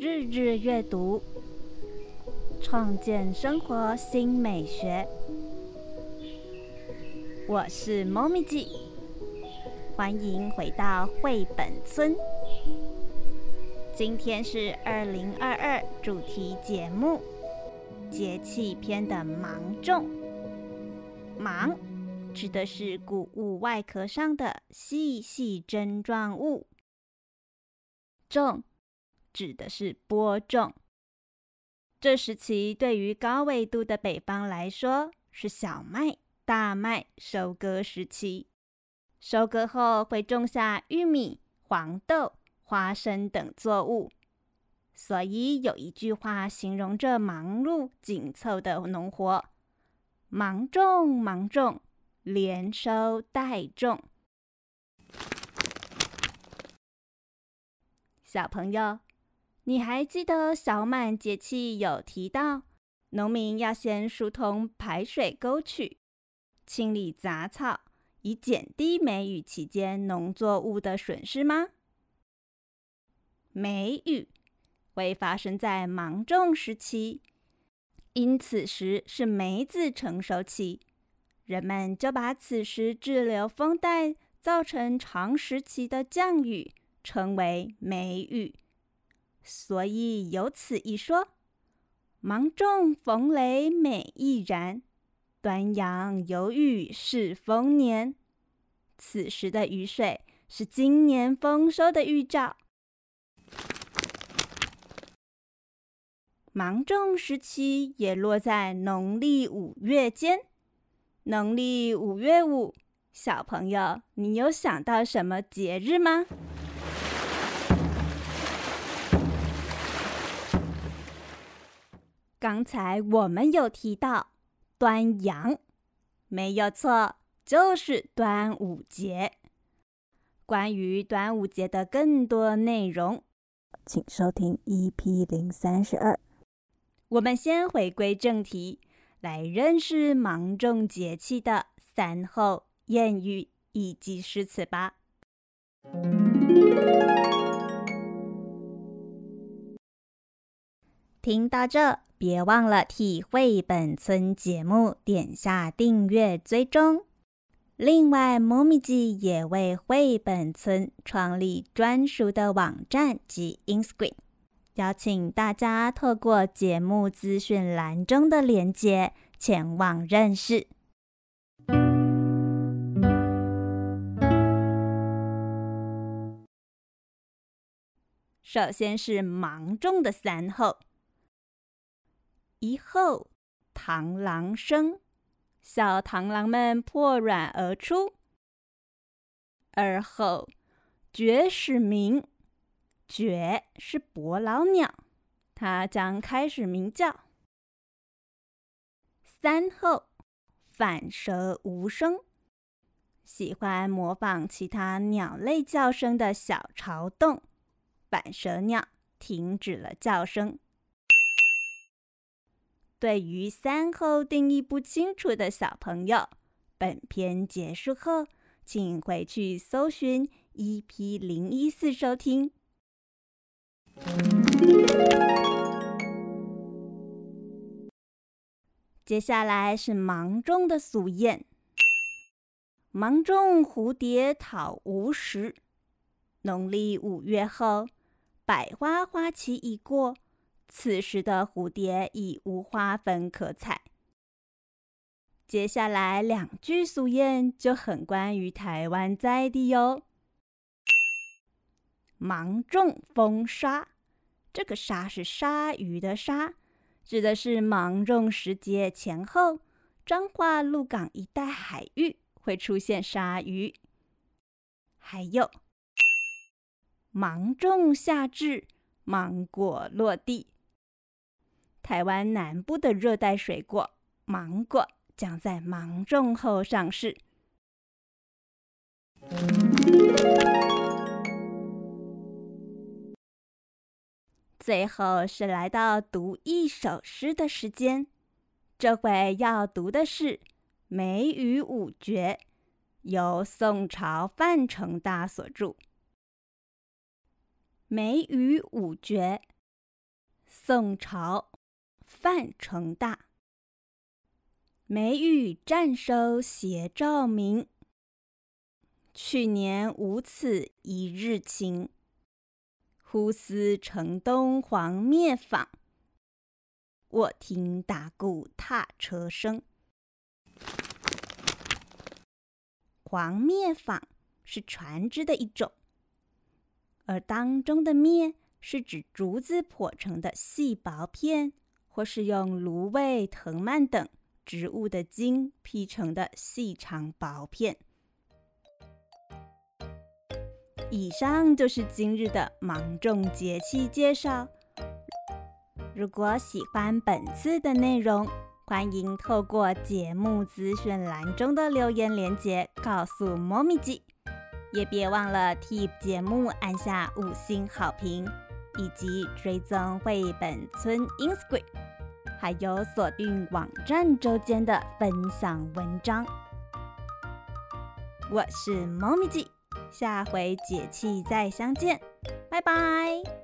日日阅读，创建生活新美学。我是猫咪记，欢迎回到绘本村。今天是二零二二主题节目节气篇的芒种。芒指的是谷物外壳上的细细针状物，种指的是播种。这时期对于高纬度的北方来说，是小麦、大麦收割时期。收割后会种下玉米、黄豆、花生等作物，所以有一句话形容这忙碌紧凑的农活：忙种忙种，连收带种。小朋友。你还记得小满节气有提到，农民要先疏通排水沟渠，清理杂草，以减低梅雨期间农作物的损失吗？梅雨会发生在芒种时期，因此时是梅子成熟期，人们就把此时滞留风带造成长时期的降雨称为梅雨。所以有此一说，芒种逢雷美亦然，端阳有雨是丰年。此时的雨水是今年丰收的预兆。芒种时期也落在农历五月间，农历五月五，小朋友，你有想到什么节日吗？刚才我们有提到端阳，没有错，就是端午节。关于端午节的更多内容，请收听 EP 零三十二。我们先回归正题，来认识芒种节气的三候谚语以及诗词吧。听到这。别忘了替绘本村节目点下订阅追踪。另外，猫咪记也为绘本村创立专属的网站及 Instagram，邀请大家透过节目资讯栏中的连接前往认识。首先是芒种的三候。一后螳螂生，小螳螂们破卵而出。二后绝始鸣，绝是伯劳鸟，它将开始鸣叫。三后反舌无声，喜欢模仿其他鸟类叫声的小巢洞，反舌鸟停止了叫声。对于三后定义不清楚的小朋友，本片结束后，请回去搜寻 EP 零一四收听。接下来是芒种的俗谚：“芒种蝴蝶讨无食。”农历五月后，百花花期已过。此时的蝴蝶已无花粉可采。接下来两句俗谚就很关于台湾在地哟。芒种风沙，这个沙是鲨鱼的鲨，指的是芒种时节前后，彰化鹿港一带海域会出现鲨鱼。还有芒种夏至，芒果落地。台湾南部的热带水果芒果将在芒种后上市。最后是来到读一首诗的时间，这回要读的是《梅雨五绝》，由宋朝范成大所著。《梅雨五绝》宋朝，范成大。梅雨暂收斜照明，去年无此一日晴。忽思城东黄灭舫，我听打鼓踏车声。黄灭舫是船只的一种，而当中的篾是指竹子破成的细薄片，或是用芦苇、藤蔓等。植物的茎劈成的细长薄片。以上就是今日的芒种节气介绍。如果喜欢本次的内容，欢迎透过节目资讯栏中的留言连接告诉猫咪记，也别忘了替节目按下五星好评，以及追踪绘本村 Instagram。还有锁定网站周间的分享文章。我是猫咪记，下回解气再相见，拜拜。